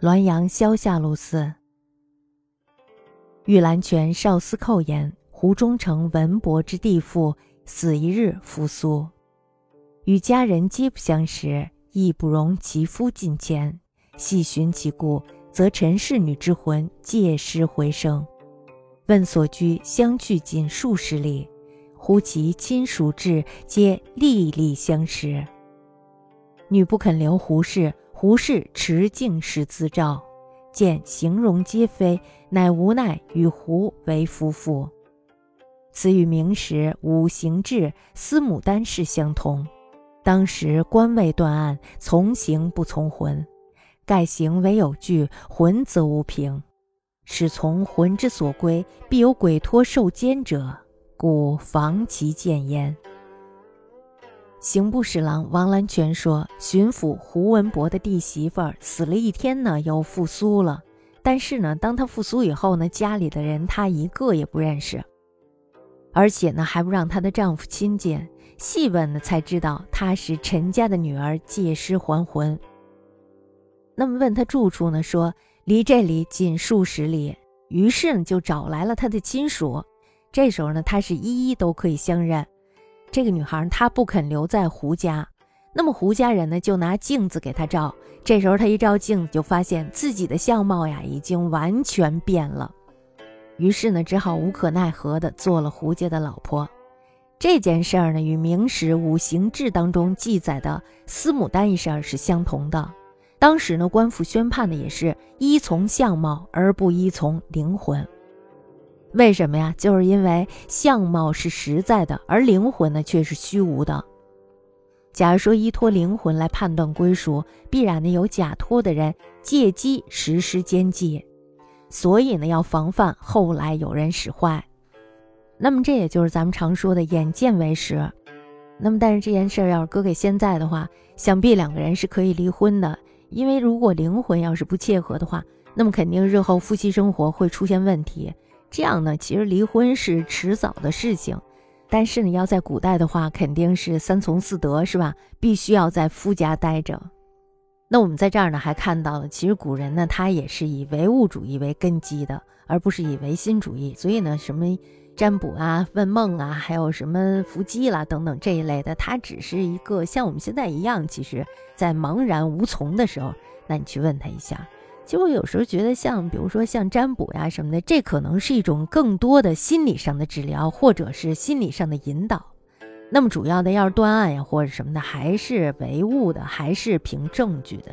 滦阳萧下路寺，玉兰泉少司寇言：胡中丞文博之弟妇，死一日复苏，与家人皆不相识，亦不容其夫近前。细寻其故，则陈氏女之魂借尸回生。问所居，相去仅数十里。乎其亲属至，皆历历相识。女不肯留胡氏。胡氏持镜时自照，见形容皆非，乃无奈与胡为夫妇。此与明时五行制司母丹氏相同。当时官位断案，从刑不从魂。盖行为有据，魂则无凭。使从魂之所归，必有鬼托受监者，故防其见焉。刑部侍郎王兰泉说：“巡抚胡文博的弟媳妇儿死了一天呢，又复苏了。但是呢，当他复苏以后呢，家里的人他一个也不认识，而且呢，还不让她的丈夫亲近。细问呢，才知道她是陈家的女儿，借尸还魂。那么问他住处呢，说离这里仅数十里。于是呢，就找来了他的亲属。这时候呢，他是一一都可以相认。”这个女孩她不肯留在胡家，那么胡家人呢就拿镜子给她照。这时候她一照镜子，就发现自己的相貌呀已经完全变了。于是呢，只好无可奈何的做了胡家的老婆。这件事儿呢，与明史五行志当中记载的司母丹一事是相同的。当时呢，官府宣判的也是依从相貌而不依从灵魂。为什么呀？就是因为相貌是实在的，而灵魂呢却是虚无的。假如说依托灵魂来判断归属，必然呢有假托的人借机实施奸计，所以呢要防范后来有人使坏。那么这也就是咱们常说的眼见为实。那么但是这件事要是搁给现在的话，想必两个人是可以离婚的，因为如果灵魂要是不切合的话，那么肯定日后夫妻生活会出现问题。这样呢，其实离婚是迟早的事情，但是呢，要在古代的话，肯定是三从四德，是吧？必须要在夫家待着。那我们在这儿呢，还看到了，其实古人呢，他也是以唯物主义为根基的，而不是以唯心主义。所以呢，什么占卜啊、问梦啊，还有什么伏击啦等等这一类的，它只是一个像我们现在一样，其实在茫然无从的时候，那你去问他一下。其实我有时候觉得，像比如说像占卜呀什么的，这可能是一种更多的心理上的治疗，或者是心理上的引导。那么主要的要是断案呀或者什么的，还是唯物的，还是凭证据的。